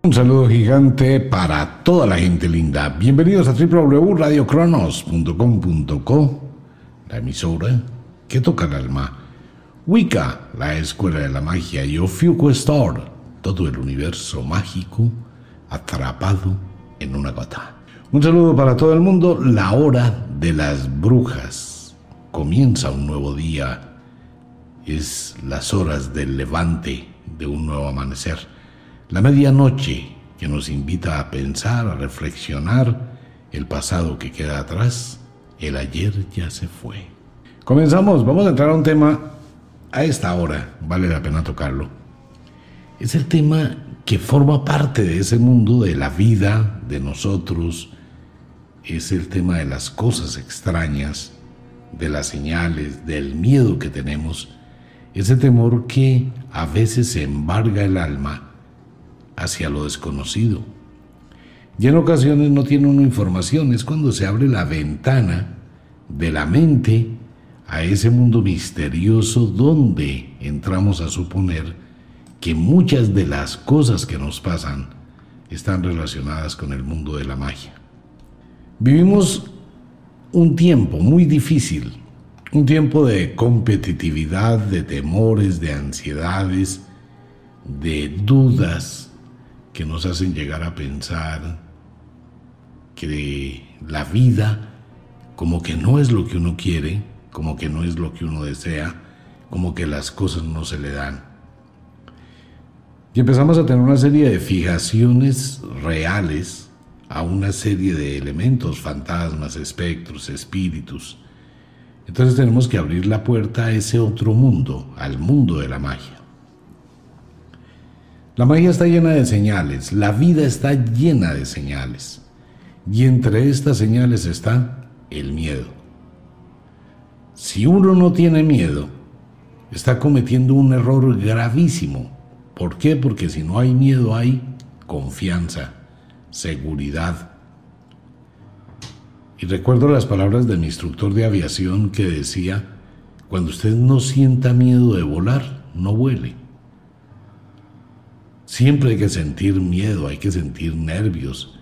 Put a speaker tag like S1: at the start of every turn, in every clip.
S1: Un saludo gigante para toda la gente linda. Bienvenidos a www.radiocronos.com.co, la emisora que toca el alma. Wicca, la escuela de la magia, y Ofiuco Store, todo el universo mágico atrapado en una gota. Un saludo para todo el mundo. La hora de las brujas. Comienza un nuevo día. Es las horas del levante de un nuevo amanecer. La medianoche que nos invita a pensar, a reflexionar el pasado que queda atrás. El ayer ya se fue. Comenzamos. Vamos a entrar a un tema a esta hora. Vale la pena tocarlo. Es el tema que forma parte de ese mundo de la vida, de nosotros, es el tema de las cosas extrañas, de las señales, del miedo que tenemos, ese temor que a veces embarga el alma hacia lo desconocido. Y en ocasiones no tiene una información, es cuando se abre la ventana de la mente a ese mundo misterioso donde entramos a suponer que muchas de las cosas que nos pasan están relacionadas con el mundo de la magia. Vivimos un tiempo muy difícil, un tiempo de competitividad, de temores, de ansiedades, de dudas que nos hacen llegar a pensar que la vida como que no es lo que uno quiere, como que no es lo que uno desea, como que las cosas no se le dan. Y empezamos a tener una serie de fijaciones reales a una serie de elementos, fantasmas, espectros, espíritus. Entonces tenemos que abrir la puerta a ese otro mundo, al mundo de la magia. La magia está llena de señales, la vida está llena de señales. Y entre estas señales está el miedo. Si uno no tiene miedo, está cometiendo un error gravísimo. ¿Por qué? Porque si no hay miedo hay confianza seguridad. Y recuerdo las palabras de mi instructor de aviación que decía, cuando usted no sienta miedo de volar, no vuele. Siempre hay que sentir miedo, hay que sentir nervios,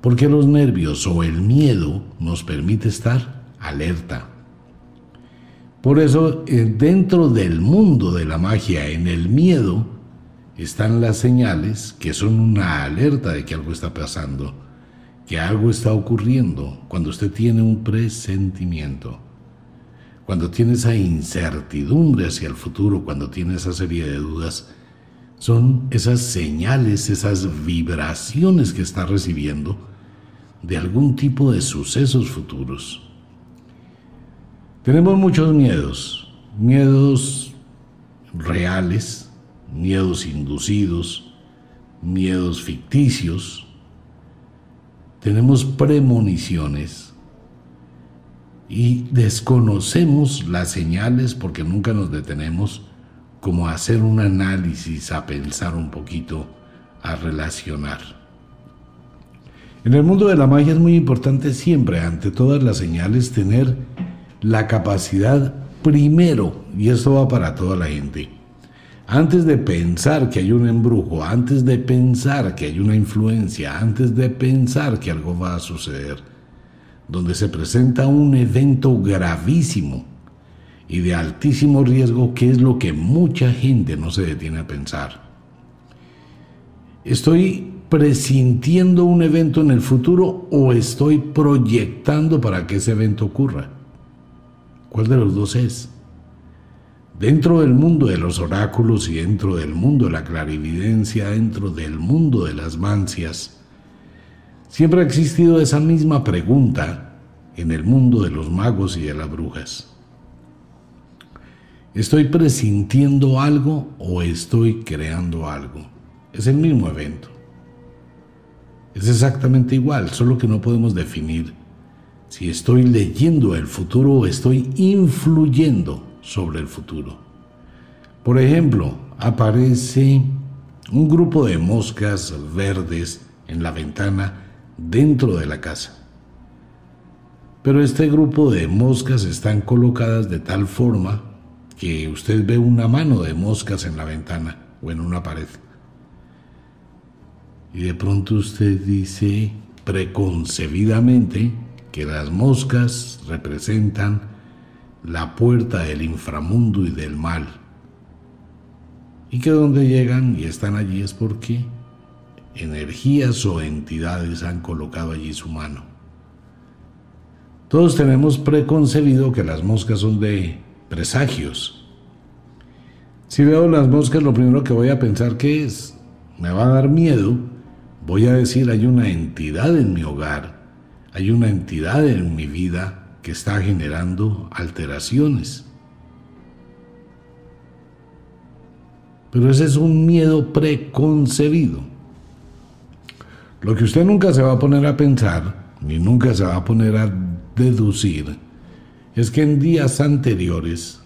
S1: porque los nervios o el miedo nos permite estar alerta. Por eso, eh, dentro del mundo de la magia, en el miedo, están las señales que son una alerta de que algo está pasando, que algo está ocurriendo cuando usted tiene un presentimiento, cuando tiene esa incertidumbre hacia el futuro, cuando tiene esa serie de dudas, son esas señales, esas vibraciones que está recibiendo de algún tipo de sucesos futuros. Tenemos muchos miedos, miedos reales, miedos inducidos, miedos ficticios, tenemos premoniciones y desconocemos las señales porque nunca nos detenemos como a hacer un análisis, a pensar un poquito, a relacionar. En el mundo de la magia es muy importante siempre, ante todas las señales, tener la capacidad primero, y esto va para toda la gente, antes de pensar que hay un embrujo, antes de pensar que hay una influencia, antes de pensar que algo va a suceder, donde se presenta un evento gravísimo y de altísimo riesgo, que es lo que mucha gente no se detiene a pensar. ¿Estoy presintiendo un evento en el futuro o estoy proyectando para que ese evento ocurra? ¿Cuál de los dos es? Dentro del mundo de los oráculos y dentro del mundo de la clarividencia, dentro del mundo de las mancias, siempre ha existido esa misma pregunta en el mundo de los magos y de las brujas. ¿Estoy presintiendo algo o estoy creando algo? Es el mismo evento. Es exactamente igual, solo que no podemos definir si estoy leyendo el futuro o estoy influyendo sobre el futuro. Por ejemplo, aparece un grupo de moscas verdes en la ventana dentro de la casa. Pero este grupo de moscas están colocadas de tal forma que usted ve una mano de moscas en la ventana o en una pared. y de pronto usted dice preconcebidamente que las moscas representan la puerta del inframundo y del mal. Y que donde llegan y están allí es porque energías o entidades han colocado allí su mano. Todos tenemos preconcebido que las moscas son de presagios. Si veo las moscas, lo primero que voy a pensar que es, me va a dar miedo Voy a decir, hay una entidad en mi hogar, hay una entidad en mi vida que está generando alteraciones. Pero ese es un miedo preconcebido. Lo que usted nunca se va a poner a pensar, ni nunca se va a poner a deducir, es que en días anteriores,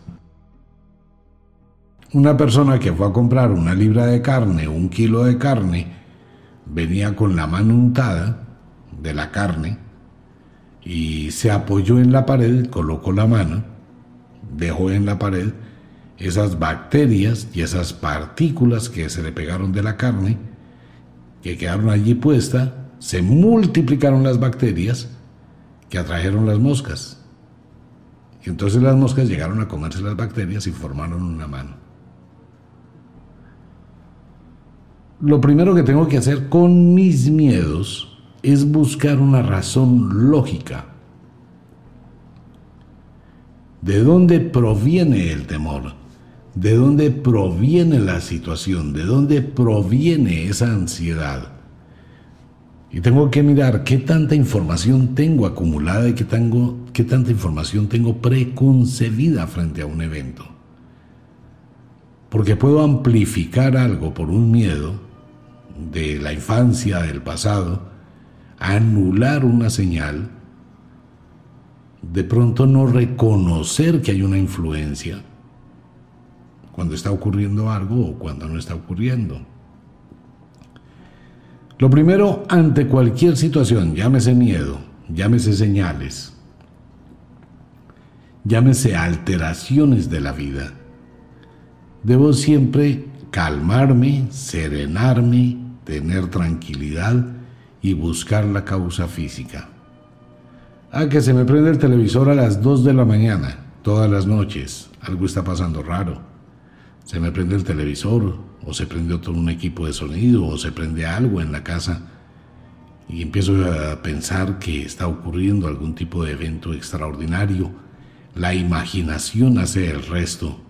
S1: una persona que fue a comprar una libra de carne, un kilo de carne, venía con la mano untada de la carne y se apoyó en la pared, colocó la mano, dejó en la pared esas bacterias y esas partículas que se le pegaron de la carne, que quedaron allí puestas, se multiplicaron las bacterias que atrajeron las moscas. Y entonces las moscas llegaron a comerse las bacterias y formaron una mano. lo primero que tengo que hacer con mis miedos es buscar una razón lógica. ¿De dónde proviene el temor? ¿De dónde proviene la situación? ¿De dónde proviene esa ansiedad? Y tengo que mirar qué tanta información tengo acumulada y qué, tengo, qué tanta información tengo preconcebida frente a un evento. Porque puedo amplificar algo por un miedo de la infancia, del pasado, anular una señal, de pronto no reconocer que hay una influencia cuando está ocurriendo algo o cuando no está ocurriendo. Lo primero, ante cualquier situación, llámese miedo, llámese señales, llámese alteraciones de la vida, debo siempre calmarme, serenarme, tener tranquilidad y buscar la causa física. Ah, que se me prende el televisor a las 2 de la mañana, todas las noches. Algo está pasando raro. Se me prende el televisor, o se prende otro un equipo de sonido, o se prende algo en la casa. Y empiezo a pensar que está ocurriendo algún tipo de evento extraordinario. La imaginación hace el resto.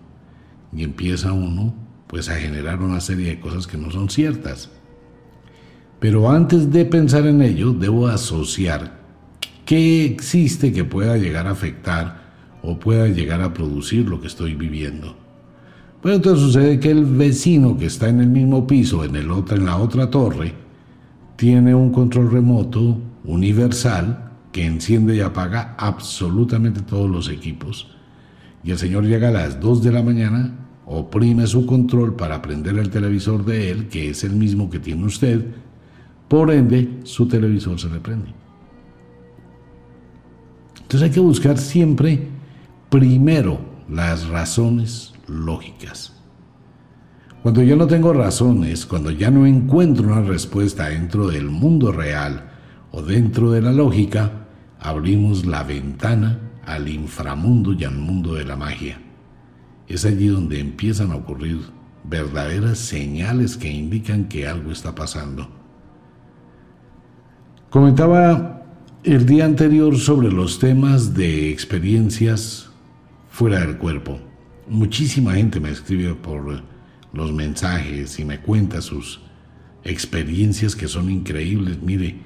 S1: Y empieza uno pues a generar una serie de cosas que no son ciertas. Pero antes de pensar en ello, debo asociar qué existe que pueda llegar a afectar o pueda llegar a producir lo que estoy viviendo. Pues entonces sucede que el vecino que está en el mismo piso, en, el otro, en la otra torre, tiene un control remoto universal que enciende y apaga absolutamente todos los equipos. Y el señor llega a las 2 de la mañana, oprime su control para prender el televisor de él, que es el mismo que tiene usted, por ende, su televisor se le prende. Entonces hay que buscar siempre primero las razones lógicas. Cuando yo no tengo razones, cuando ya no encuentro una respuesta dentro del mundo real o dentro de la lógica, abrimos la ventana al inframundo y al mundo de la magia. Es allí donde empiezan a ocurrir verdaderas señales que indican que algo está pasando. Comentaba el día anterior sobre los temas de experiencias fuera del cuerpo. Muchísima gente me escribe por los mensajes y me cuenta sus experiencias que son increíbles. Mire,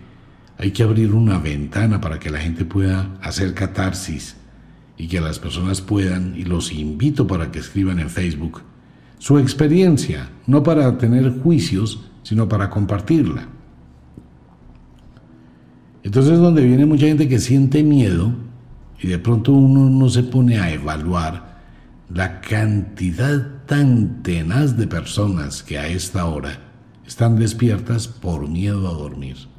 S1: hay que abrir una ventana para que la gente pueda hacer catarsis y que las personas puedan, y los invito para que escriban en Facebook, su experiencia, no para tener juicios, sino para compartirla. Entonces es donde viene mucha gente que siente miedo y de pronto uno no se pone a evaluar la cantidad tan tenaz de personas que a esta hora están despiertas por miedo a dormir.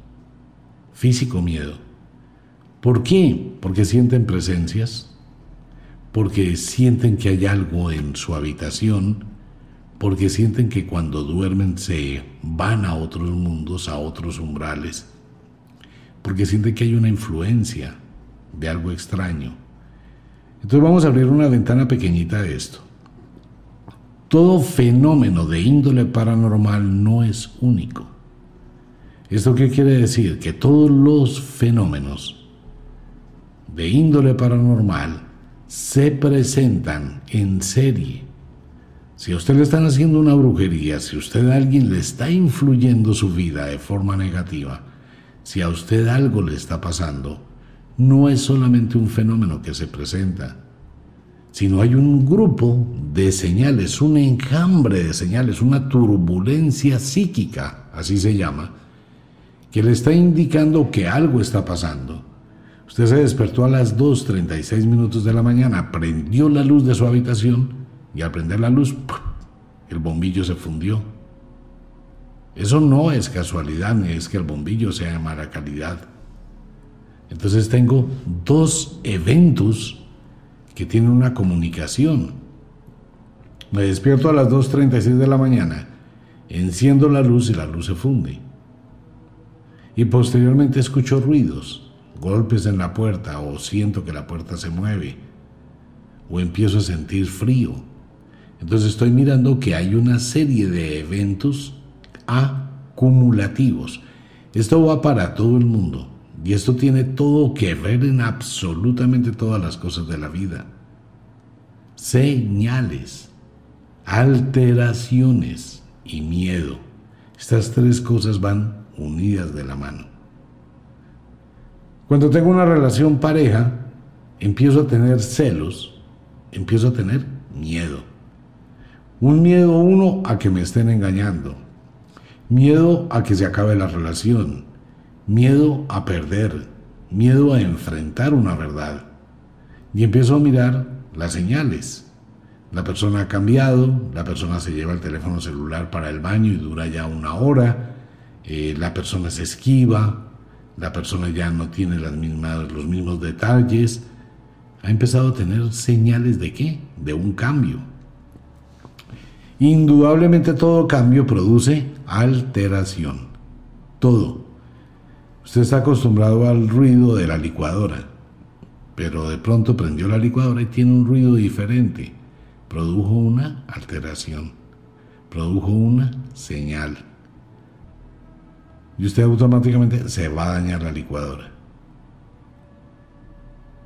S1: Físico miedo. ¿Por qué? Porque sienten presencias, porque sienten que hay algo en su habitación, porque sienten que cuando duermen se van a otros mundos, a otros umbrales, porque sienten que hay una influencia de algo extraño. Entonces vamos a abrir una ventana pequeñita de esto. Todo fenómeno de índole paranormal no es único. ¿Esto qué quiere decir? Que todos los fenómenos de índole paranormal se presentan en serie si a usted le están haciendo una brujería, si usted a alguien le está influyendo su vida de forma negativa, si a usted algo le está pasando, no es solamente un fenómeno que se presenta, sino hay un grupo de señales, un enjambre de señales, una turbulencia psíquica, así se llama, que le está indicando que algo está pasando. Usted se despertó a las 2.36 minutos de la mañana, prendió la luz de su habitación, y al prender la luz, el bombillo se fundió. Eso no es casualidad, ni es que el bombillo sea de mala calidad. Entonces tengo dos eventos que tienen una comunicación. Me despierto a las 2.36 de la mañana, enciendo la luz y la luz se funde. Y posteriormente escucho ruidos, golpes en la puerta o siento que la puerta se mueve o empiezo a sentir frío entonces estoy mirando que hay una serie de eventos acumulativos. Esto va para todo el mundo y esto tiene todo que ver en absolutamente todas las cosas de la vida. Señales, alteraciones y miedo. Estas tres cosas van unidas de la mano. Cuando tengo una relación pareja, empiezo a tener celos, empiezo a tener miedo. Un miedo uno a que me estén engañando. Miedo a que se acabe la relación. Miedo a perder. Miedo a enfrentar una verdad. Y empiezo a mirar las señales. La persona ha cambiado, la persona se lleva el teléfono celular para el baño y dura ya una hora, eh, la persona se esquiva, la persona ya no tiene las mismas, los mismos detalles, ha empezado a tener señales de qué? De un cambio. Indudablemente todo cambio produce alteración. Todo. Usted está acostumbrado al ruido de la licuadora, pero de pronto prendió la licuadora y tiene un ruido diferente. Produjo una alteración. Produjo una señal. Y usted automáticamente se va a dañar la licuadora.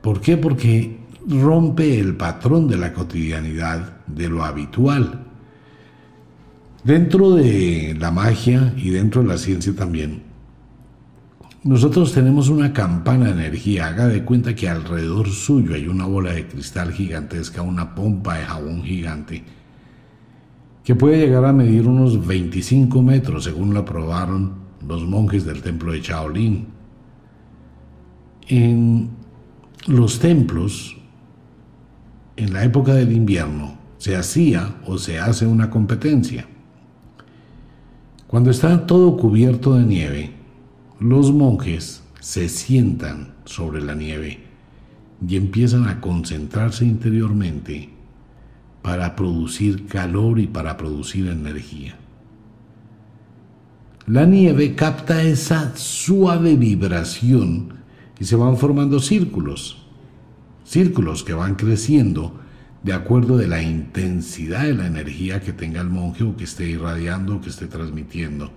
S1: ¿Por qué? Porque rompe el patrón de la cotidianidad, de lo habitual. Dentro de la magia y dentro de la ciencia también, nosotros tenemos una campana de energía. Haga de cuenta que alrededor suyo hay una bola de cristal gigantesca, una pompa de jabón gigante, que puede llegar a medir unos 25 metros, según lo aprobaron los monjes del templo de Shaolin. En los templos, en la época del invierno, se hacía o se hace una competencia. Cuando está todo cubierto de nieve, los monjes se sientan sobre la nieve y empiezan a concentrarse interiormente para producir calor y para producir energía. La nieve capta esa suave vibración y se van formando círculos, círculos que van creciendo de acuerdo de la intensidad de la energía que tenga el monje o que esté irradiando o que esté transmitiendo.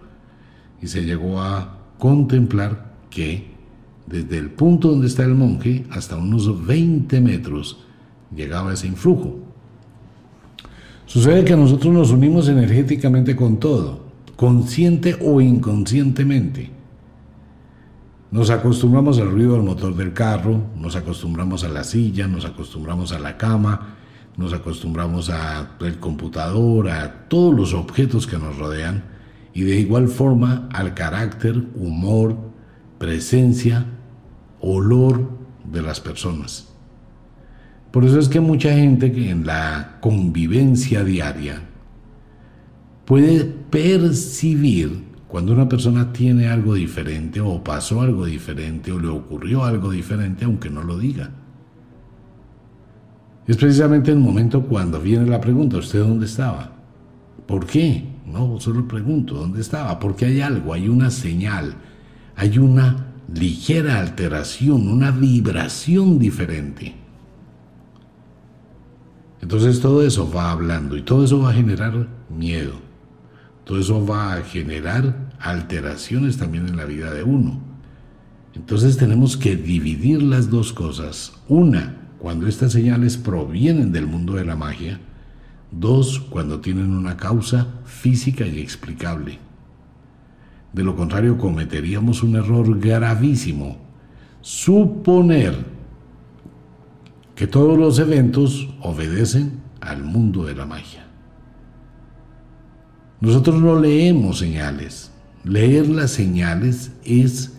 S1: Y se llegó a contemplar que desde el punto donde está el monje hasta unos 20 metros llegaba ese influjo. Sucede que nosotros nos unimos energéticamente con todo, consciente o inconscientemente. Nos acostumbramos al ruido del motor del carro, nos acostumbramos a la silla, nos acostumbramos a la cama, nos acostumbramos a el computador, a todos los objetos que nos rodean y de igual forma al carácter, humor, presencia, olor de las personas. Por eso es que mucha gente que en la convivencia diaria puede percibir cuando una persona tiene algo diferente o pasó algo diferente o le ocurrió algo diferente aunque no lo diga. Es precisamente el momento cuando viene la pregunta, ¿usted dónde estaba? ¿Por qué? No, solo pregunto, ¿dónde estaba? Porque hay algo, hay una señal, hay una ligera alteración, una vibración diferente. Entonces todo eso va hablando y todo eso va a generar miedo. Todo eso va a generar alteraciones también en la vida de uno. Entonces tenemos que dividir las dos cosas. Una, cuando estas señales provienen del mundo de la magia. Dos, cuando tienen una causa física y explicable. De lo contrario, cometeríamos un error gravísimo. Suponer que todos los eventos obedecen al mundo de la magia. Nosotros no leemos señales. Leer las señales es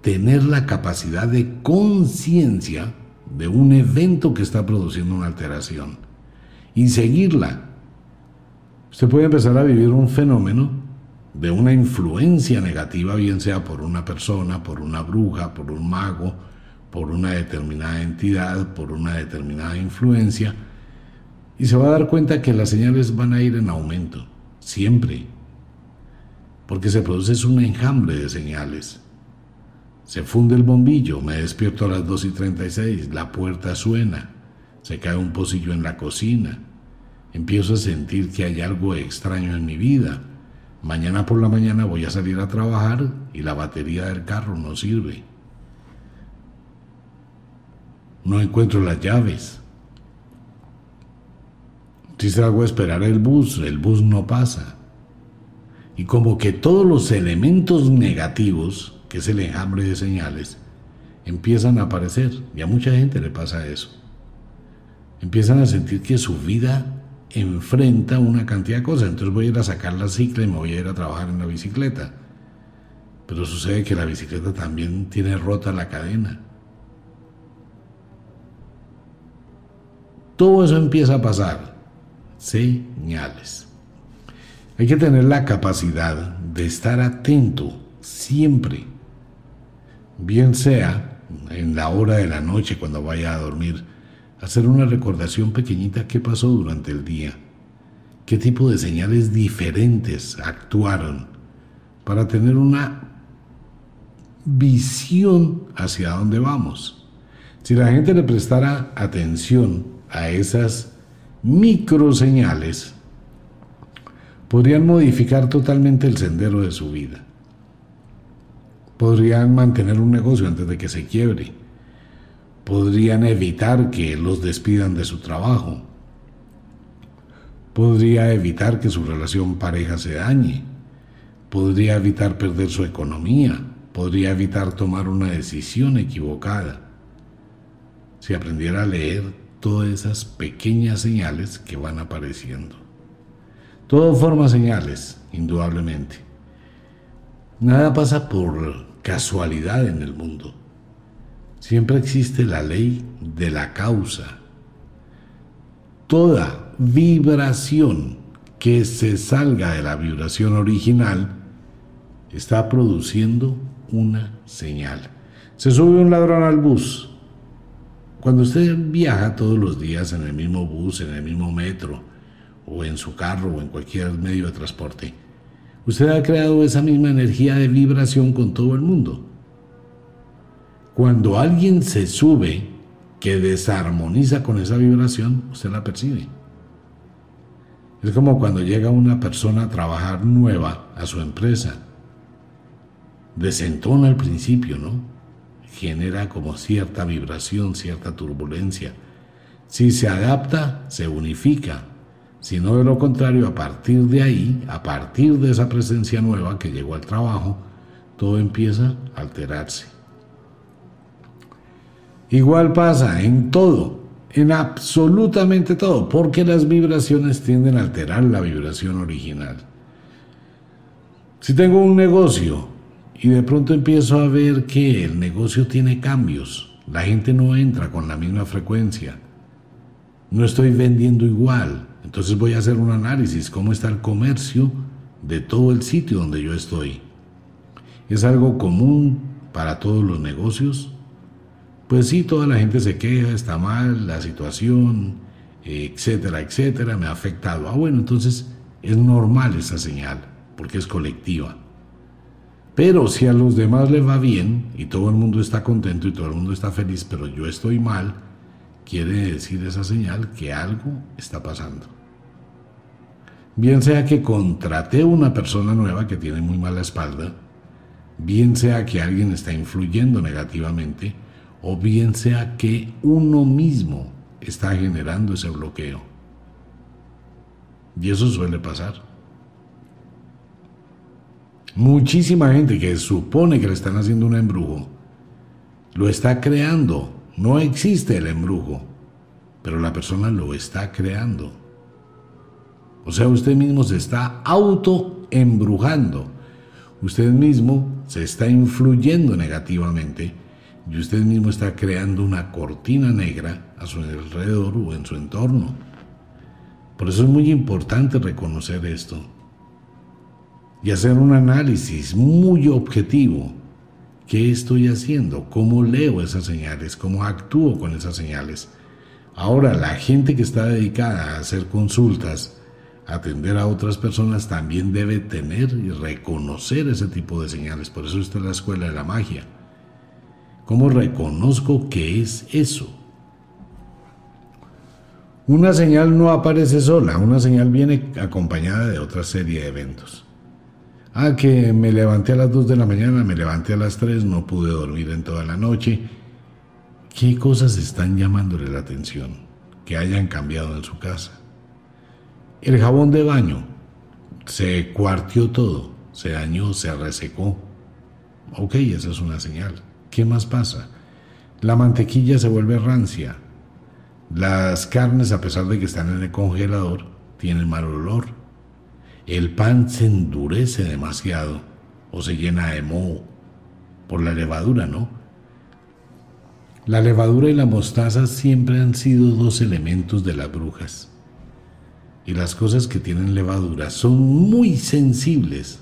S1: tener la capacidad de conciencia de un evento que está produciendo una alteración y seguirla. Usted puede empezar a vivir un fenómeno de una influencia negativa, bien sea por una persona, por una bruja, por un mago, por una determinada entidad, por una determinada influencia, y se va a dar cuenta que las señales van a ir en aumento, siempre, porque se produce un enjambre de señales. Se funde el bombillo, me despierto a las 2 y 36, la puerta suena, se cae un pocillo en la cocina, empiezo a sentir que hay algo extraño en mi vida. Mañana por la mañana voy a salir a trabajar y la batería del carro no sirve. No encuentro las llaves. Si salgo a esperar el bus, el bus no pasa. Y como que todos los elementos negativos, que es el enjambre de señales, empiezan a aparecer. Y a mucha gente le pasa eso. Empiezan a sentir que su vida enfrenta una cantidad de cosas. Entonces voy a ir a sacar la cicla y me voy a ir a trabajar en la bicicleta. Pero sucede que la bicicleta también tiene rota la cadena. Todo eso empieza a pasar. Señales. Hay que tener la capacidad de estar atento siempre, bien sea en la hora de la noche cuando vaya a dormir, hacer una recordación pequeñita qué pasó durante el día, qué tipo de señales diferentes actuaron para tener una visión hacia dónde vamos. Si la gente le prestara atención a esas micro señales, podrían modificar totalmente el sendero de su vida. Podrían mantener un negocio antes de que se quiebre. Podrían evitar que los despidan de su trabajo. Podría evitar que su relación pareja se dañe. Podría evitar perder su economía. Podría evitar tomar una decisión equivocada. Si aprendiera a leer todas esas pequeñas señales que van apareciendo. Todo forma señales, indudablemente. Nada pasa por casualidad en el mundo. Siempre existe la ley de la causa. Toda vibración que se salga de la vibración original está produciendo una señal. Se sube un ladrón al bus, cuando usted viaja todos los días en el mismo bus, en el mismo metro, o en su carro, o en cualquier medio de transporte, usted ha creado esa misma energía de vibración con todo el mundo. Cuando alguien se sube que desarmoniza con esa vibración, usted la percibe. Es como cuando llega una persona a trabajar nueva a su empresa. Desentona al principio, ¿no? Genera como cierta vibración, cierta turbulencia. Si se adapta, se unifica. Si no de lo contrario, a partir de ahí, a partir de esa presencia nueva que llegó al trabajo, todo empieza a alterarse. Igual pasa en todo, en absolutamente todo, porque las vibraciones tienden a alterar la vibración original. Si tengo un negocio y de pronto empiezo a ver que el negocio tiene cambios. La gente no entra con la misma frecuencia. No estoy vendiendo igual. Entonces voy a hacer un análisis, cómo está el comercio de todo el sitio donde yo estoy. ¿Es algo común para todos los negocios? Pues sí, toda la gente se queja, está mal, la situación, etcétera, etcétera, me ha afectado. Ah, bueno, entonces Es normal esa señal, porque es colectiva. Pero si a los demás les va bien y todo el mundo está contento y todo el mundo está feliz, pero yo estoy mal, quiere decir esa señal que algo está pasando. Bien sea que contraté una persona nueva que tiene muy mala espalda, bien sea que alguien está influyendo negativamente, o bien sea que uno mismo está generando ese bloqueo. Y eso suele pasar. Muchísima gente que supone que le están haciendo un embrujo, lo está creando. No existe el embrujo, pero la persona lo está creando. O sea, usted mismo se está auto-embrujando. Usted mismo se está influyendo negativamente y usted mismo está creando una cortina negra a su alrededor o en su entorno. Por eso es muy importante reconocer esto y hacer un análisis muy objetivo. ¿Qué estoy haciendo? ¿Cómo leo esas señales? ¿Cómo actúo con esas señales? Ahora, la gente que está dedicada a hacer consultas, atender a otras personas, también debe tener y reconocer ese tipo de señales. Por eso está la escuela de la magia. ¿Cómo reconozco qué es eso? Una señal no aparece sola, una señal viene acompañada de otra serie de eventos. Ah, que me levanté a las 2 de la mañana, me levanté a las 3, no pude dormir en toda la noche. ¿Qué cosas están llamándole la atención que hayan cambiado en su casa? El jabón de baño se cuartió todo, se dañó, se resecó. Ok, esa es una señal. ¿Qué más pasa? La mantequilla se vuelve rancia. Las carnes, a pesar de que están en el congelador, tienen mal olor el pan se endurece demasiado o se llena de moho por la levadura, ¿no? La levadura y la mostaza siempre han sido dos elementos de las brujas. Y las cosas que tienen levadura son muy sensibles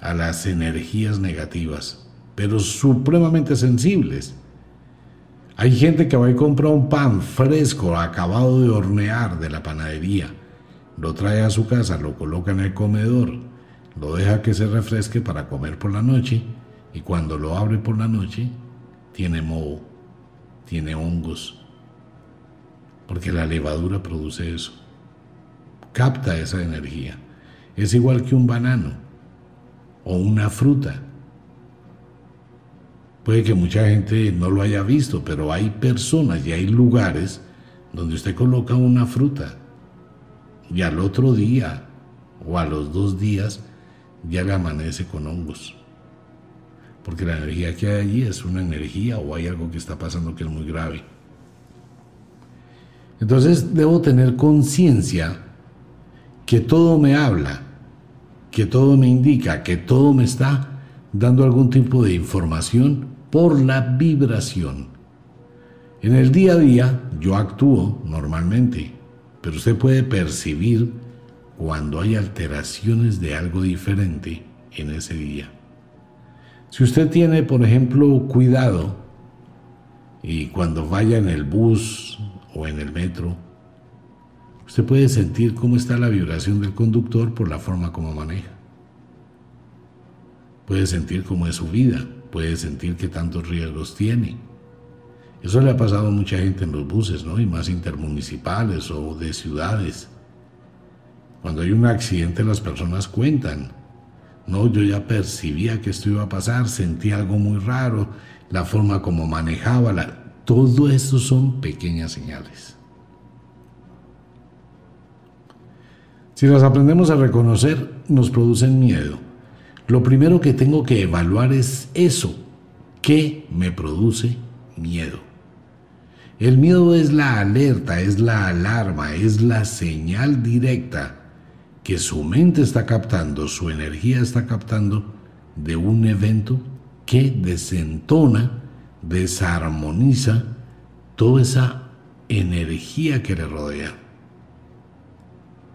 S1: a las energías negativas, pero supremamente sensibles. Hay gente que va y compra un pan fresco, acabado de hornear de la panadería, lo trae a su casa, lo coloca en el comedor, lo deja que se refresque para comer por la noche y cuando lo abre por la noche tiene moho, tiene hongos, porque la levadura produce eso, capta esa energía. Es igual que un banano o una fruta. Puede que mucha gente no lo haya visto, pero hay personas y hay lugares donde usted coloca una fruta y al otro día o a los dos días ya le amanece con hongos. Porque la energía que hay allí es una energía o hay algo que está pasando que es muy grave. Entonces debo tener conciencia que todo me habla, que todo me indica, que todo me está dando algún tipo de información por la vibración. En el día a día yo actúo normalmente, pero usted puede percibir cuando hay alteraciones de algo diferente en ese día. Si usted tiene, por ejemplo, cuidado y cuando vaya en el bus o en el metro, usted puede sentir cómo está la vibración del conductor por la forma como maneja. Puede sentir cómo es su vida, puede sentir qué tantos riesgos tiene eso le ha pasado a mucha gente en los buses, ¿no? Y más intermunicipales o de ciudades. Cuando hay un accidente las personas cuentan. No, yo ya percibía que esto iba a pasar, sentí algo muy raro, la forma como manejaba, la... todo eso son pequeñas señales. Si las aprendemos a reconocer, nos producen miedo. Lo primero que tengo que evaluar es eso. ¿Qué me produce miedo? El miedo es la alerta, es la alarma, es la señal directa que su mente está captando, su energía está captando de un evento que desentona, desarmoniza toda esa energía que le rodea.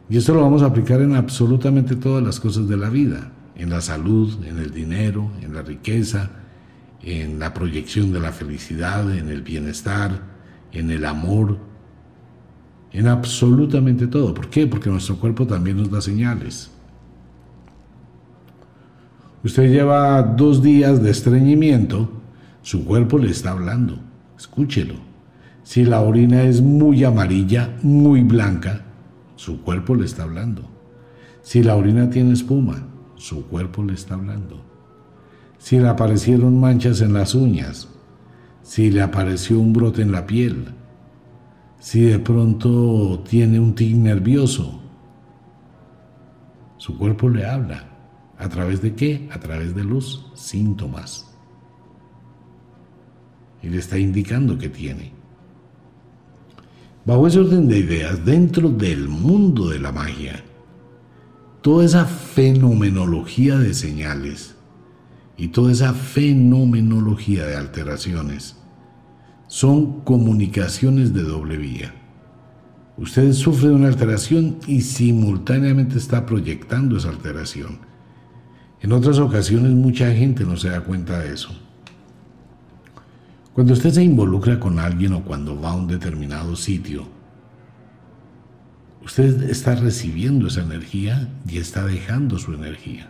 S1: Y esto lo vamos a aplicar en absolutamente todas las cosas de la vida, en la salud, en el dinero, en la riqueza, en la proyección de la felicidad, en el bienestar, en el amor, en absolutamente todo. ¿Por qué? Porque nuestro cuerpo también nos da señales. Usted lleva dos días de estreñimiento, su cuerpo le está hablando. Escúchelo. Si la orina es muy amarilla, muy blanca, su cuerpo le está hablando. Si la orina tiene espuma, su cuerpo le está hablando. Si le aparecieron manchas en las uñas, si le apareció un brote en la piel, si de pronto tiene un tic nervioso. Su cuerpo le habla. ¿A través de qué? A través de los síntomas. Y le está indicando que tiene. Bajo ese orden de ideas, dentro del mundo de la magia, toda esa fenomenología de señales y toda esa fenomenología de alteraciones son comunicaciones de doble vía. Usted sufre de una alteración y simultáneamente está proyectando esa alteración. En otras ocasiones mucha gente no se da cuenta de eso. Cuando usted se involucra con alguien o cuando va a un determinado sitio, usted está recibiendo esa energía y está dejando su energía.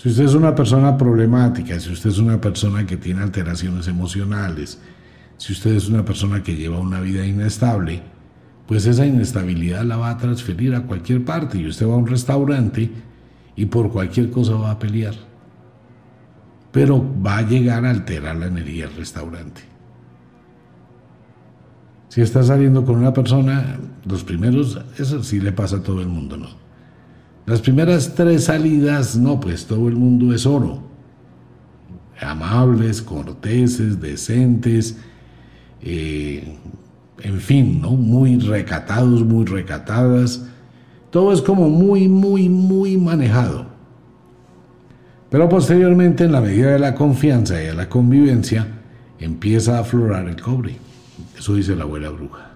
S1: Si usted es una persona problemática, si usted es una persona que tiene alteraciones emocionales, si usted es una persona que lleva una vida inestable, pues esa inestabilidad la va a transferir a cualquier parte y usted va a un restaurante y por cualquier cosa va a pelear. Pero va a llegar a alterar la energía del restaurante. Si está saliendo con una persona, los primeros, eso sí le pasa a todo el mundo, ¿no? Las primeras tres salidas, no, pues todo el mundo es oro. Amables, corteses, decentes, eh, en fin, ¿no? Muy recatados, muy recatadas. Todo es como muy, muy, muy manejado. Pero posteriormente, en la medida de la confianza y de la convivencia, empieza a aflorar el cobre. Eso dice la abuela bruja.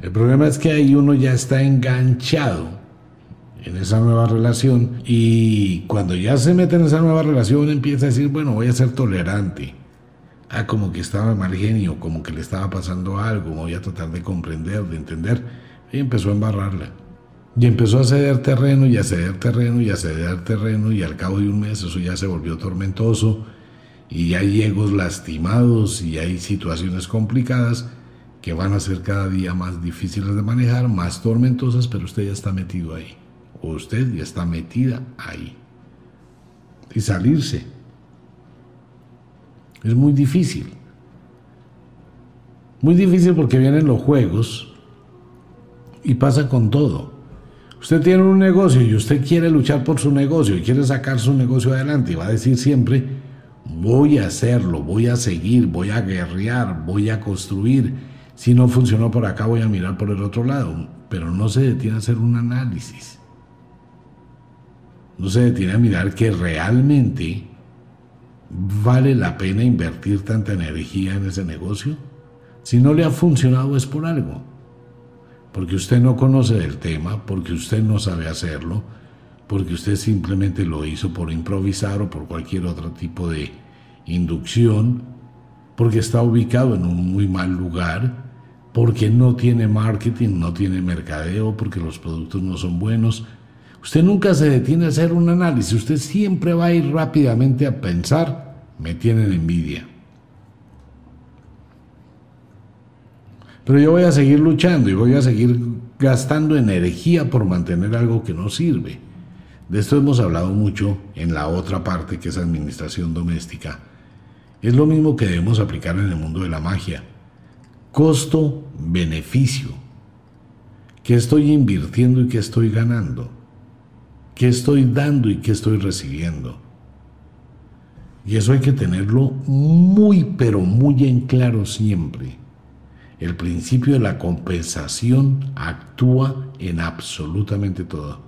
S1: El problema es que ahí uno ya está enganchado en esa nueva relación y cuando ya se mete en esa nueva relación empieza a decir, bueno, voy a ser tolerante. Ah, como que estaba mal genio, como que le estaba pasando algo, voy a tratar de comprender, de entender. Y empezó a embarrarla. Y empezó a ceder terreno y a ceder terreno y a ceder terreno y al cabo de un mes eso ya se volvió tormentoso y hay egos lastimados y hay situaciones complicadas que van a ser cada día más difíciles de manejar, más tormentosas, pero usted ya está metido ahí usted ya está metida ahí. Y salirse es muy difícil. Muy difícil porque vienen los juegos y pasa con todo. Usted tiene un negocio y usted quiere luchar por su negocio y quiere sacar su negocio adelante y va a decir siempre, voy a hacerlo, voy a seguir, voy a guerrear, voy a construir. Si no funcionó por acá, voy a mirar por el otro lado. Pero no se detiene a hacer un análisis no se detiene a mirar que realmente vale la pena invertir tanta energía en ese negocio. Si no le ha funcionado es por algo. Porque usted no conoce del tema, porque usted no sabe hacerlo, porque usted simplemente lo hizo por improvisar o por cualquier otro tipo de inducción, porque está ubicado en un muy mal lugar, porque no tiene marketing, no tiene mercadeo, porque los productos no son buenos, Usted nunca se detiene a hacer un análisis, usted siempre va a ir rápidamente a pensar, me tienen envidia. Pero yo voy a seguir luchando y voy a seguir gastando energía por mantener algo que no sirve. De esto hemos hablado mucho en la otra parte que es administración doméstica. Es lo mismo que debemos aplicar en el mundo de la magia. Costo-beneficio. ¿Qué estoy invirtiendo y qué estoy ganando? Qué estoy dando y qué estoy recibiendo. Y eso hay que tenerlo muy, pero muy en claro siempre. El principio de la compensación actúa en absolutamente todo.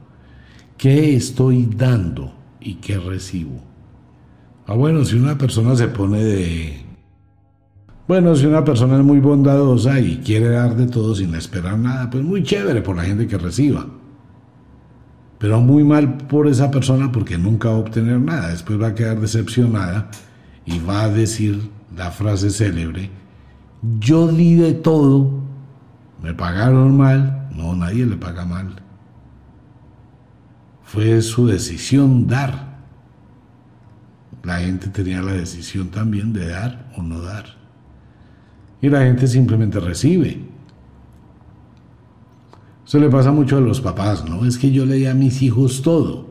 S1: ¿Qué estoy dando y qué recibo? Ah, bueno, si una persona se pone de... Bueno, si una persona es muy bondadosa y quiere dar de todo sin esperar nada, pues muy chévere por la gente que reciba pero muy mal por esa persona porque nunca va a obtener nada. Después va a quedar decepcionada y va a decir la frase célebre yo di de todo, me pagaron mal, no, nadie le paga mal. Fue su decisión dar. La gente tenía la decisión también de dar o no dar. Y la gente simplemente recibe. Eso le pasa mucho a los papás, ¿no? Es que yo le di a mis hijos todo,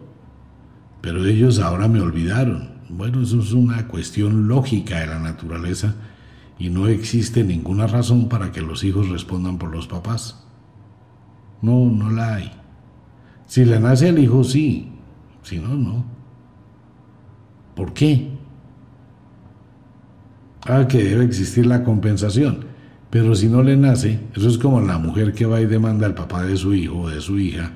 S1: pero ellos ahora me olvidaron. Bueno, eso es una cuestión lógica de la naturaleza y no existe ninguna razón para que los hijos respondan por los papás. No, no la hay. Si le nace al hijo, sí. Si no, no. ¿Por qué? Ah, que debe existir la compensación. Pero si no le nace, eso es como la mujer que va y demanda al papá de su hijo o de su hija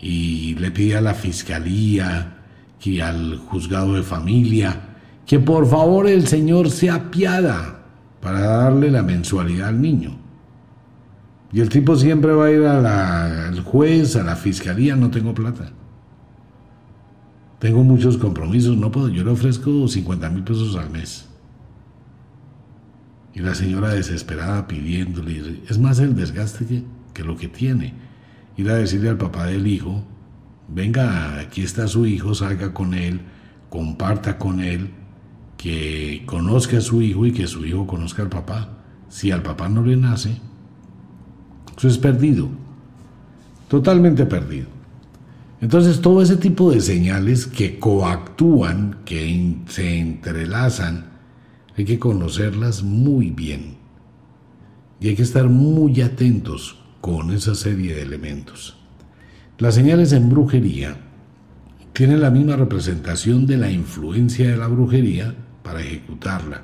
S1: y le pide a la fiscalía y al juzgado de familia que por favor el Señor se apiada para darle la mensualidad al niño. Y el tipo siempre va a ir al juez, a la fiscalía, no tengo plata. Tengo muchos compromisos, no puedo, yo le ofrezco 50 mil pesos al mes. Y la señora desesperada pidiéndole, es más el desgaste que, que lo que tiene. Ir a decirle al papá del hijo, venga, aquí está su hijo, salga con él, comparta con él, que conozca a su hijo y que su hijo conozca al papá. Si al papá no le nace, eso es perdido, totalmente perdido. Entonces todo ese tipo de señales que coactúan, que se entrelazan, hay que conocerlas muy bien. Y hay que estar muy atentos con esa serie de elementos. Las señales en brujería tienen la misma representación de la influencia de la brujería para ejecutarla.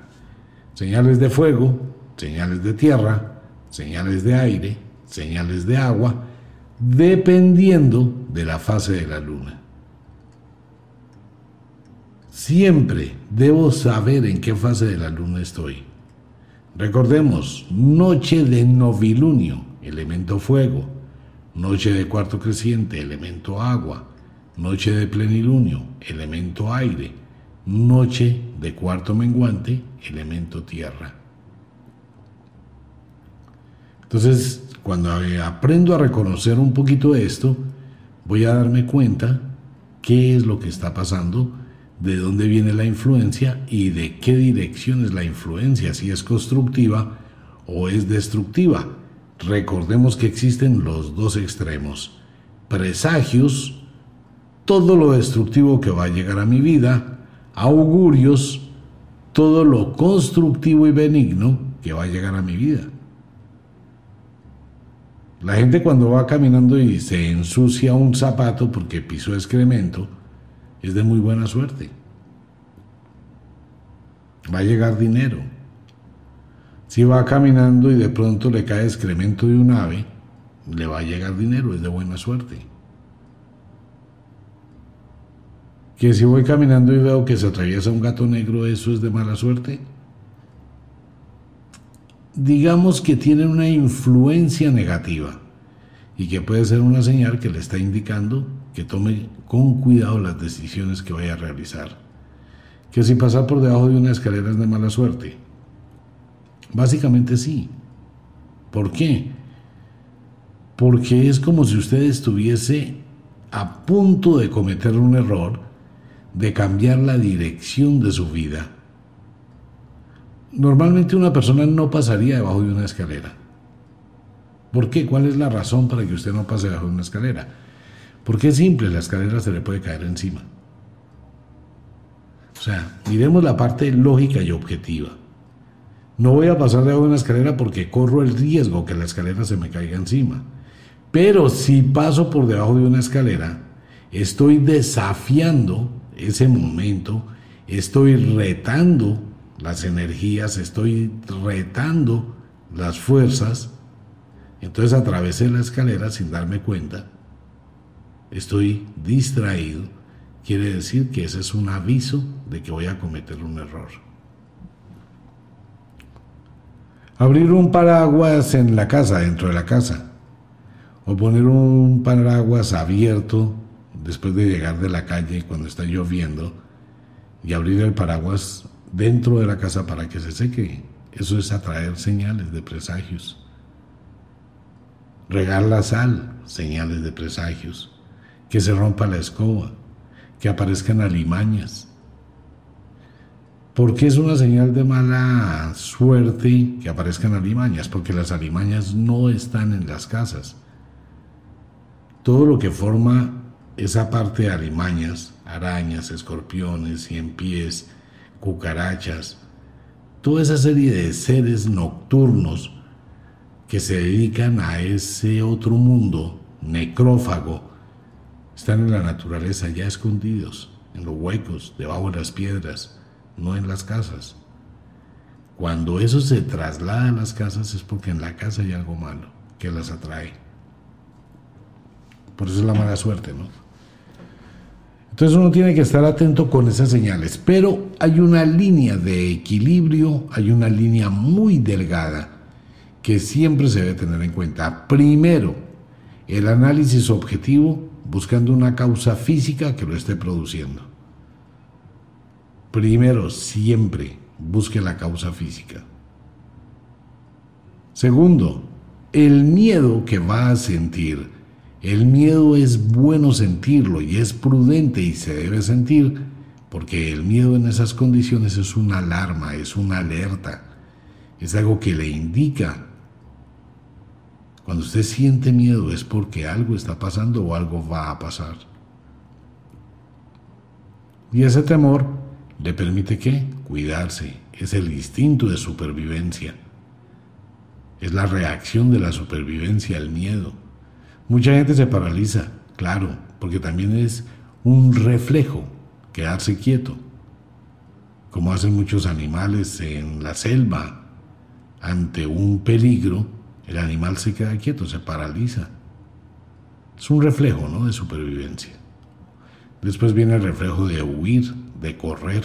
S1: Señales de fuego, señales de tierra, señales de aire, señales de agua, dependiendo de la fase de la luna. Siempre debo saber en qué fase de la luna estoy. Recordemos, noche de novilunio, elemento fuego, noche de cuarto creciente, elemento agua, noche de plenilunio, elemento aire, noche de cuarto menguante, elemento tierra. Entonces, cuando aprendo a reconocer un poquito esto, voy a darme cuenta qué es lo que está pasando de dónde viene la influencia y de qué dirección es la influencia, si es constructiva o es destructiva. Recordemos que existen los dos extremos. Presagios, todo lo destructivo que va a llegar a mi vida, augurios, todo lo constructivo y benigno que va a llegar a mi vida. La gente cuando va caminando y se ensucia un zapato porque pisó excremento, es de muy buena suerte. Va a llegar dinero. Si va caminando y de pronto le cae excremento de un ave, le va a llegar dinero, es de buena suerte. Que si voy caminando y veo que se atraviesa un gato negro, eso es de mala suerte. Digamos que tiene una influencia negativa y que puede ser una señal que le está indicando que tome con cuidado las decisiones que vaya a realizar. Que si pasar por debajo de una escalera es de mala suerte. Básicamente sí. ¿Por qué? Porque es como si usted estuviese a punto de cometer un error, de cambiar la dirección de su vida. Normalmente una persona no pasaría debajo de una escalera. ¿Por qué? ¿Cuál es la razón para que usted no pase debajo de una escalera? Porque es simple, la escalera se le puede caer encima. O sea, miremos la parte lógica y objetiva. No voy a pasar debajo de una escalera porque corro el riesgo que la escalera se me caiga encima. Pero si paso por debajo de una escalera, estoy desafiando ese momento, estoy retando las energías, estoy retando las fuerzas. Entonces atravesé la escalera sin darme cuenta estoy distraído, quiere decir que ese es un aviso de que voy a cometer un error. Abrir un paraguas en la casa, dentro de la casa, o poner un paraguas abierto después de llegar de la calle cuando está lloviendo y abrir el paraguas dentro de la casa para que se seque. eso es atraer señales de presagios. Regar la sal, señales de presagios. Que se rompa la escoba, que aparezcan alimañas. ¿Por qué es una señal de mala suerte que aparezcan alimañas? Porque las alimañas no están en las casas. Todo lo que forma esa parte de alimañas, arañas, escorpiones, cien pies, cucarachas, toda esa serie de seres nocturnos que se dedican a ese otro mundo necrófago, están en la naturaleza ya escondidos, en los huecos, debajo de las piedras, no en las casas. Cuando eso se traslada a las casas es porque en la casa hay algo malo que las atrae. Por eso es la mala suerte, ¿no? Entonces uno tiene que estar atento con esas señales, pero hay una línea de equilibrio, hay una línea muy delgada que siempre se debe tener en cuenta. Primero, el análisis objetivo buscando una causa física que lo esté produciendo. Primero, siempre busque la causa física. Segundo, el miedo que va a sentir el miedo es bueno sentirlo y es prudente y se debe sentir porque el miedo en esas condiciones es una alarma, es una alerta, es algo que le indica. Cuando usted siente miedo es porque algo está pasando o algo va a pasar. Y ese temor le permite que cuidarse, es el instinto de supervivencia, es la reacción de la supervivencia al miedo. Mucha gente se paraliza, claro, porque también es un reflejo quedarse quieto, como hacen muchos animales en la selva. Ante un peligro, el animal se queda quieto, se paraliza. Es un reflejo ¿no? de supervivencia. Después viene el reflejo de huir, de correr,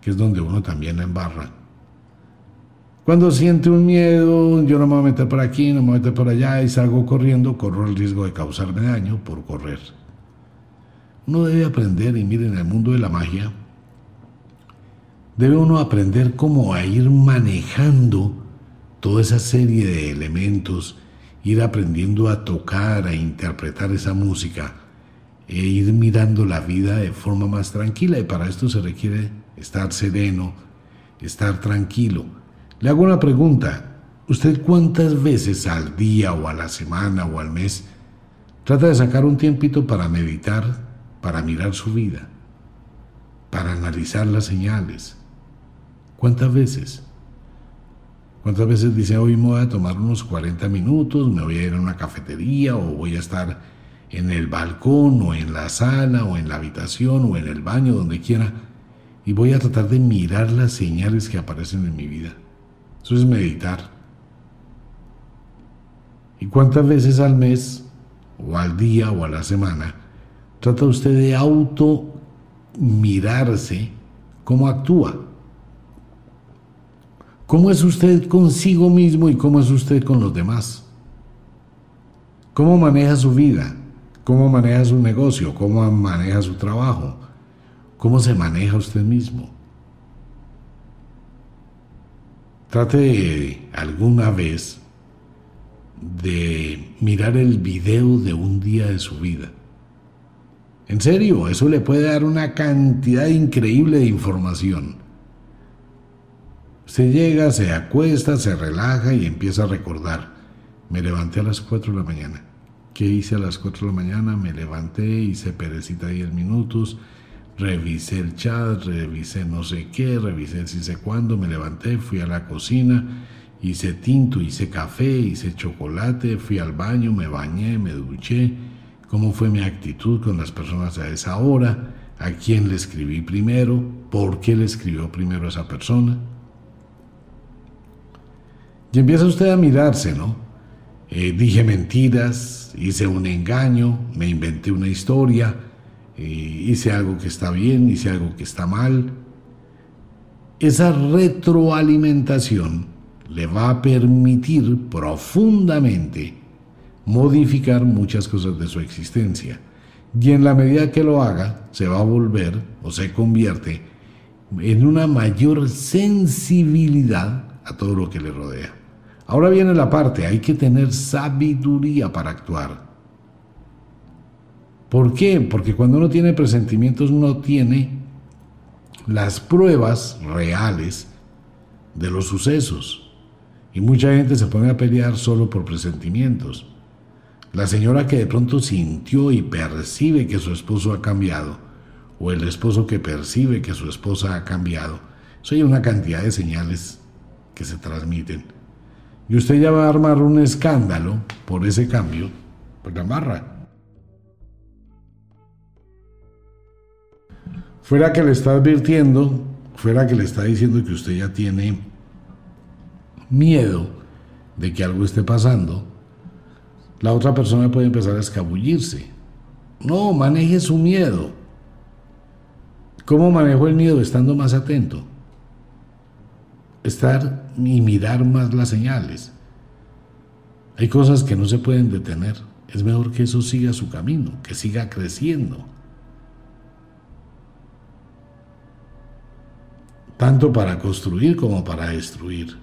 S1: que es donde uno también embarra. Cuando siente un miedo, yo no me voy a meter por aquí, no me voy a meter por allá y salgo corriendo, corro el riesgo de causarme daño por correr. Uno debe aprender, y miren, en el mundo de la magia, debe uno aprender cómo a ir manejando toda esa serie de elementos, ir aprendiendo a tocar, a interpretar esa música e ir mirando la vida de forma más tranquila y para esto se requiere estar sereno, estar tranquilo le hago una pregunta. ¿Usted cuántas veces al día o a la semana o al mes trata de sacar un tiempito para meditar, para mirar su vida, para analizar las señales? ¿Cuántas veces? ¿Cuántas veces dice hoy me voy a tomar unos 40 minutos, me voy a ir a una cafetería o voy a estar en el balcón o en la sala o en la habitación o en el baño, donde quiera, y voy a tratar de mirar las señales que aparecen en mi vida? Eso es meditar. ¿Y cuántas veces al mes, o al día, o a la semana, trata usted de auto mirarse cómo actúa? ¿Cómo es usted consigo mismo y cómo es usted con los demás? ¿Cómo maneja su vida? ¿Cómo maneja su negocio? ¿Cómo maneja su trabajo? ¿Cómo se maneja usted mismo? Trate alguna vez de mirar el video de un día de su vida. En serio, eso le puede dar una cantidad increíble de información. Usted llega, se acuesta, se relaja y empieza a recordar. Me levanté a las 4 de la mañana. ¿Qué hice a las 4 de la mañana? Me levanté, hice perecita 10 minutos, revisé el chat, revisé no sé qué, revisé si sé cuándo, me levanté, fui a la cocina, hice tinto, hice café, hice chocolate, fui al baño, me bañé, me duché, cómo fue mi actitud con las personas a esa hora, a quién le escribí primero, por qué le escribió primero a esa persona. Y empieza usted a mirarse, ¿no? Eh, dije mentiras, hice un engaño, me inventé una historia, hice algo que está bien, hice algo que está mal. Esa retroalimentación le va a permitir profundamente modificar muchas cosas de su existencia. Y en la medida que lo haga, se va a volver o se convierte en una mayor sensibilidad a todo lo que le rodea. Ahora viene la parte, hay que tener sabiduría para actuar. ¿Por qué? Porque cuando uno tiene presentimientos no tiene las pruebas reales de los sucesos. Y mucha gente se pone a pelear solo por presentimientos. La señora que de pronto sintió y percibe que su esposo ha cambiado, o el esposo que percibe que su esposa ha cambiado, eso hay una cantidad de señales que se transmiten. Y usted ya va a armar un escándalo por ese cambio, pues la amarra. Fuera que le está advirtiendo, fuera que le está diciendo que usted ya tiene miedo de que algo esté pasando, la otra persona puede empezar a escabullirse. No, maneje su miedo. ¿Cómo manejo el miedo? Estando más atento. Estar y mirar más las señales. Hay cosas que no se pueden detener. Es mejor que eso siga su camino, que siga creciendo. Tanto para construir como para destruir.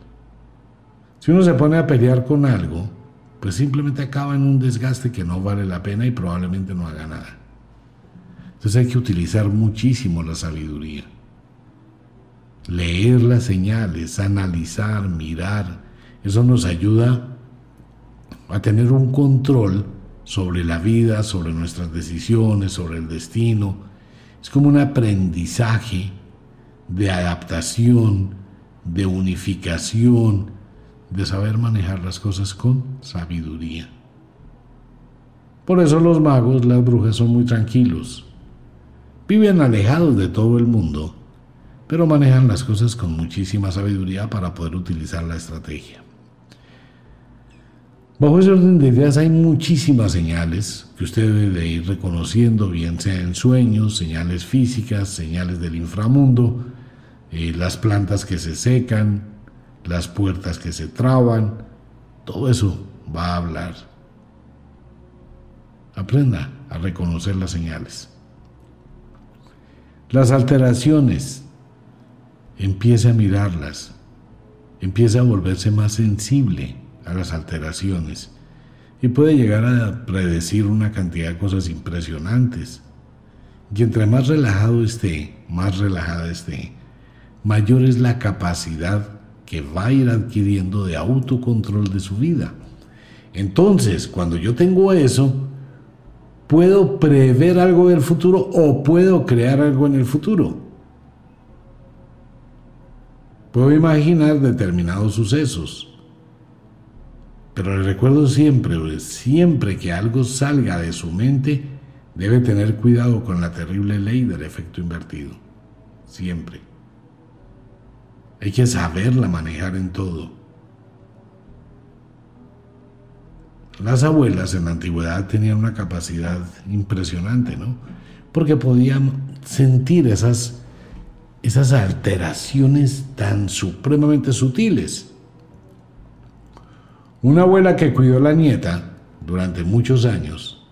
S1: Si uno se pone a pelear con algo, pues simplemente acaba en un desgaste que no vale la pena y probablemente no haga nada. Entonces hay que utilizar muchísimo la sabiduría. Leer las señales, analizar, mirar, eso nos ayuda a tener un control sobre la vida, sobre nuestras decisiones, sobre el destino. Es como un aprendizaje de adaptación, de unificación, de saber manejar las cosas con sabiduría. Por eso los magos, las brujas son muy tranquilos. Viven alejados de todo el mundo, pero manejan las cosas con muchísima sabiduría para poder utilizar la estrategia. Bajo ese orden de ideas hay muchísimas señales que usted debe de ir reconociendo, bien sea en sueños, señales físicas, señales del inframundo, eh, las plantas que se secan, las puertas que se traban, todo eso va a hablar. Aprenda a reconocer las señales. Las alteraciones, empiece a mirarlas, empiece a volverse más sensible a las alteraciones y puede llegar a predecir una cantidad de cosas impresionantes. Y entre más relajado esté, más relajada esté, mayor es la capacidad que va a ir adquiriendo de autocontrol de su vida. Entonces, cuando yo tengo eso, puedo prever algo del futuro o puedo crear algo en el futuro. Puedo imaginar determinados sucesos. Pero le recuerdo siempre, siempre que algo salga de su mente, debe tener cuidado con la terrible ley del efecto invertido. Siempre. Hay que saberla manejar en todo. Las abuelas en la antigüedad tenían una capacidad impresionante, ¿no? Porque podían sentir esas, esas alteraciones tan supremamente sutiles. Una abuela que cuidó a la nieta durante muchos años,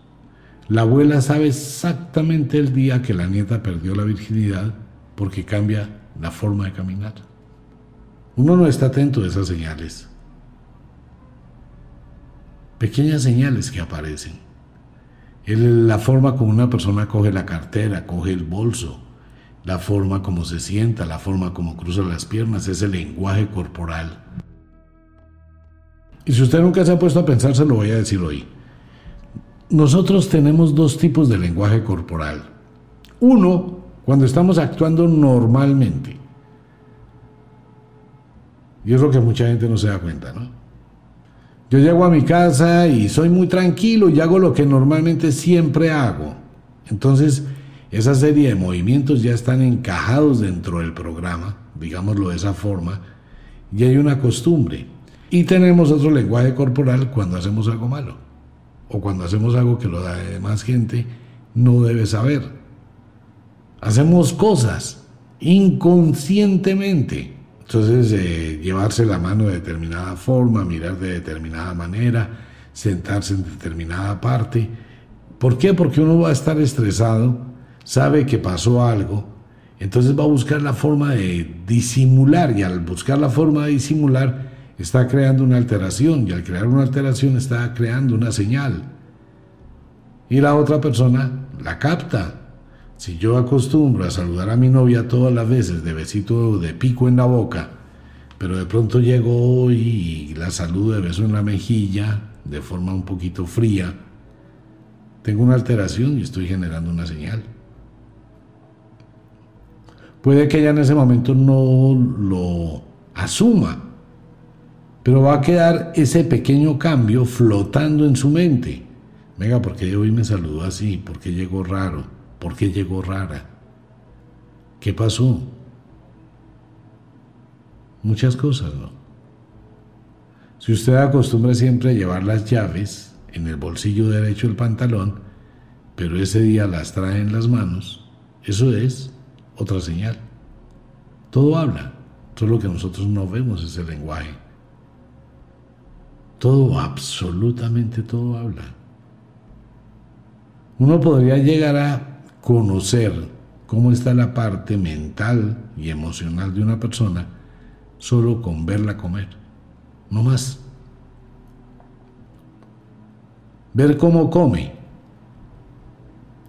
S1: la abuela sabe exactamente el día que la nieta perdió la virginidad porque cambia la forma de caminar. Uno no está atento a esas señales. Pequeñas señales que aparecen. la forma como una persona coge la cartera, coge el bolso, la forma como se sienta, la forma como cruza las piernas, es el lenguaje corporal. Y si usted nunca se ha puesto a pensar, se lo voy a decir hoy. Nosotros tenemos dos tipos de lenguaje corporal. Uno, cuando estamos actuando normalmente. Y es lo que mucha gente no se da cuenta, ¿no? Yo llego a mi casa y soy muy tranquilo y hago lo que normalmente siempre hago. Entonces, esa serie de movimientos ya están encajados dentro del programa, digámoslo de esa forma, y hay una costumbre. Y tenemos otro lenguaje corporal cuando hacemos algo malo, o cuando hacemos algo que la demás gente no debe saber. Hacemos cosas inconscientemente entonces, eh, llevarse la mano de determinada forma, mirar de determinada manera, sentarse en determinada parte. ¿Por qué? Porque uno va a estar estresado, sabe que pasó algo Entonces va a buscar la forma de disimular y al buscar la forma de disimular está creando una alteración y al crear una alteración está creando una señal. Y la otra persona la capta. Si yo acostumbro a saludar a mi novia todas las veces de besito de pico en la boca, pero de pronto llego y la saludo de beso en la mejilla de forma un poquito fría, tengo una alteración y estoy generando una señal. Puede que ella en ese momento no lo asuma, pero va a quedar ese pequeño cambio flotando en su mente. Venga, ¿por qué hoy me saludó así? ¿Por qué llegó raro? ¿Por qué llegó rara? ¿Qué pasó? Muchas cosas, ¿no? Si usted acostumbra siempre a llevar las llaves en el bolsillo derecho del pantalón, pero ese día las trae en las manos, eso es otra señal. Todo habla, solo que nosotros no vemos ese lenguaje. Todo, absolutamente todo habla. Uno podría llegar a conocer cómo está la parte mental y emocional de una persona solo con verla comer, no más. Ver cómo come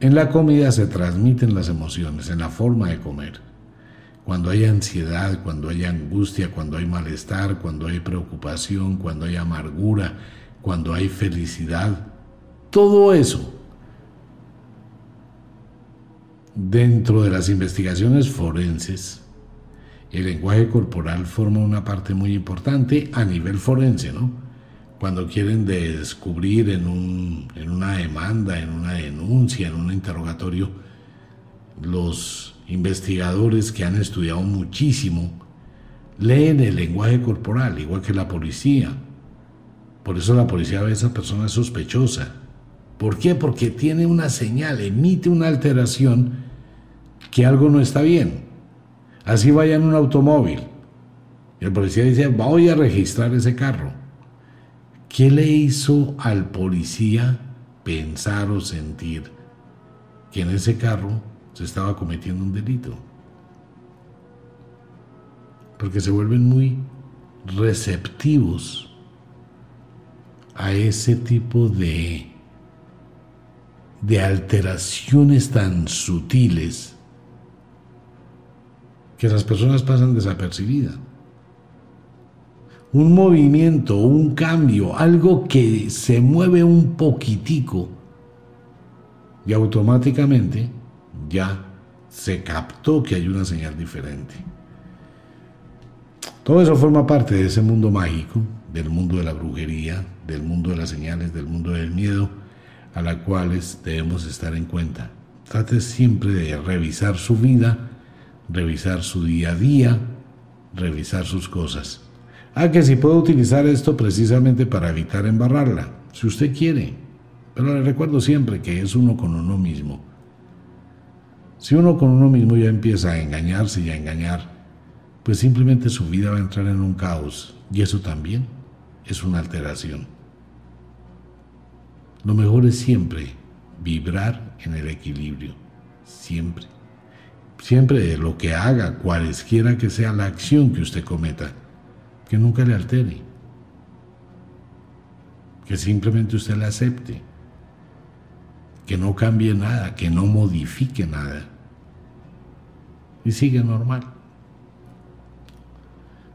S1: en la comida se transmiten las emociones, en la forma de comer. Cuando hay ansiedad, cuando hay angustia, cuando hay malestar, cuando hay preocupación, cuando hay amargura, cuando hay felicidad, todo eso dentro de las investigaciones forenses, el lenguaje corporal forma una parte muy importante a nivel forense, ¿no? Cuando quieren descubrir en, un, en una demanda, en una denuncia, en un interrogatorio, los investigadores que han estudiado muchísimo leen el lenguaje corporal, igual que la policía. Por eso la policía ve a esa persona sospechosa. ¿Por qué? Porque tiene una señal, emite una alteración que algo no está bien. Así vaya en un automóvil. El policía dice, voy a registrar ese carro ¿Qué le hizo al policía pensar o sentir que en ese carro se estaba cometiendo un delito? Porque se vuelven muy receptivos a ese tipo de, de alteraciones tan sutiles que las personas pasan desapercibidas un movimiento, un cambio, algo que se mueve un poquitico y automáticamente ya se captó que hay una señal diferente. Todo eso forma parte de ese mundo mágico, del mundo de la brujería, del mundo de las señales, del mundo del miedo, a la cuales debemos estar en cuenta. Trate siempre de revisar su vida, revisar su día a día, revisar sus cosas. Ah, que si puedo utilizar esto precisamente para evitar embarrarla, si usted quiere. Pero le recuerdo siempre que es uno con uno mismo. Si uno con uno mismo ya empieza a engañarse y a engañar, pues simplemente su vida va a entrar en un caos y eso también es una alteración. Lo mejor es siempre vibrar en el equilibrio, siempre. Siempre lo que haga, cualesquiera que sea la acción que usted cometa que nunca le altere, que simplemente usted la acepte, que no cambie nada, que no modifique nada y sigue normal.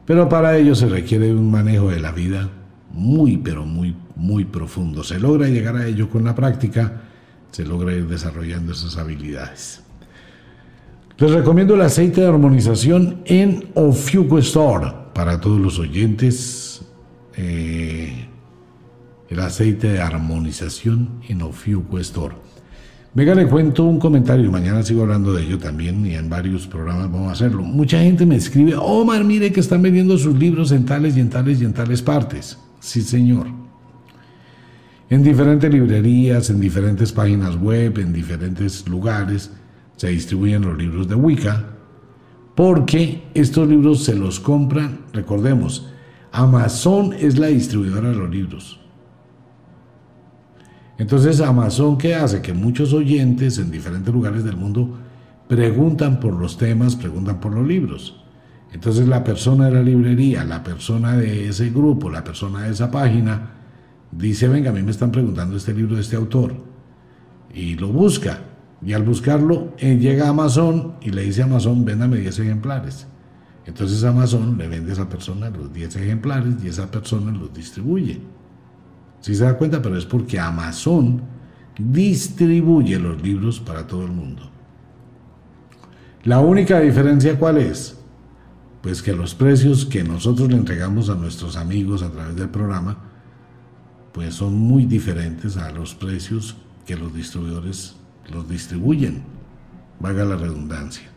S1: Pero para ello se requiere un manejo de la vida muy, pero muy, muy profundo. Se logra llegar a ello con la práctica, se logra ir desarrollando esas habilidades. Les recomiendo el aceite de armonización en Ofiuco Store para todos los oyentes eh, el aceite de armonización en Ofiuco Store. Venga, le cuento un comentario mañana sigo hablando de ello también y en varios programas vamos a hacerlo. Mucha gente me escribe, Omar, mire que están vendiendo sus libros en tales y en tales y en tales partes. Sí, señor. En diferentes librerías, en diferentes páginas web, en diferentes lugares se distribuyen los libros de Wicca porque estos libros se los compran, recordemos, Amazon es la distribuidora de los libros. Entonces, Amazon, ¿qué hace? Que muchos oyentes en diferentes lugares del mundo preguntan por los temas, preguntan por los libros. Entonces la persona de la librería, la persona de ese grupo, la persona de esa página, dice, venga, a mí me están preguntando este libro de este autor. Y lo busca. Y al buscarlo, llega a Amazon y le dice a Amazon, véndame 10 ejemplares. Entonces Amazon le vende a esa persona los 10 ejemplares y esa persona los distribuye. Si se da cuenta, pero es porque Amazon distribuye los libros para todo el mundo. La única diferencia cuál es? Pues que los precios que nosotros le entregamos a nuestros amigos a través del programa, pues son muy diferentes a los precios que los distribuidores los distribuyen, valga la redundancia.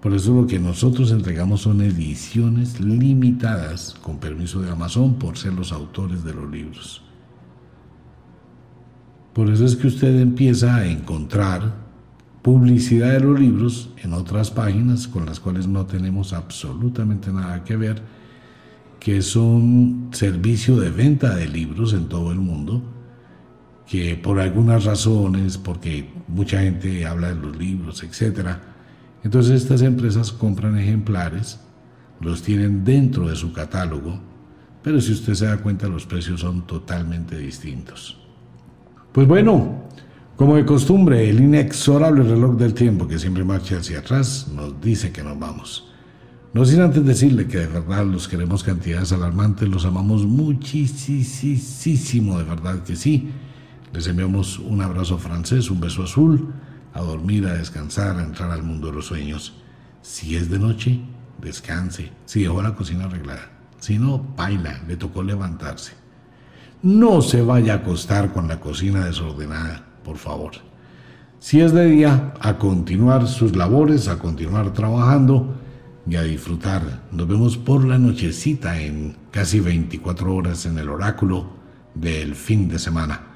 S1: Por eso lo que nosotros entregamos son ediciones limitadas, con permiso de Amazon, por ser los autores de los libros. Por eso es que usted empieza a encontrar publicidad de los libros en otras páginas con las cuales no tenemos absolutamente nada que ver, que son servicio de venta de libros en todo el mundo, que por algunas razones, porque mucha gente habla de los libros, etc., entonces estas empresas compran ejemplares, los tienen dentro de su catálogo, pero si usted se da cuenta los precios son totalmente distintos. Pues bueno, como de costumbre, el inexorable reloj del tiempo que siempre marcha hacia atrás nos dice que nos vamos. No sin antes decirle que de verdad los queremos cantidades alarmantes, los amamos muchísimo, de verdad que sí. Les enviamos un abrazo francés, un beso azul a dormir, a descansar, a entrar al mundo de los sueños. Si es de noche, descanse. Si dejó la cocina arreglada. Si no, baila, le tocó levantarse. No se vaya a acostar con la cocina desordenada, por favor. Si es de día, a continuar sus labores, a continuar trabajando y a disfrutar. Nos vemos por la nochecita en casi 24 horas en el oráculo del fin de semana.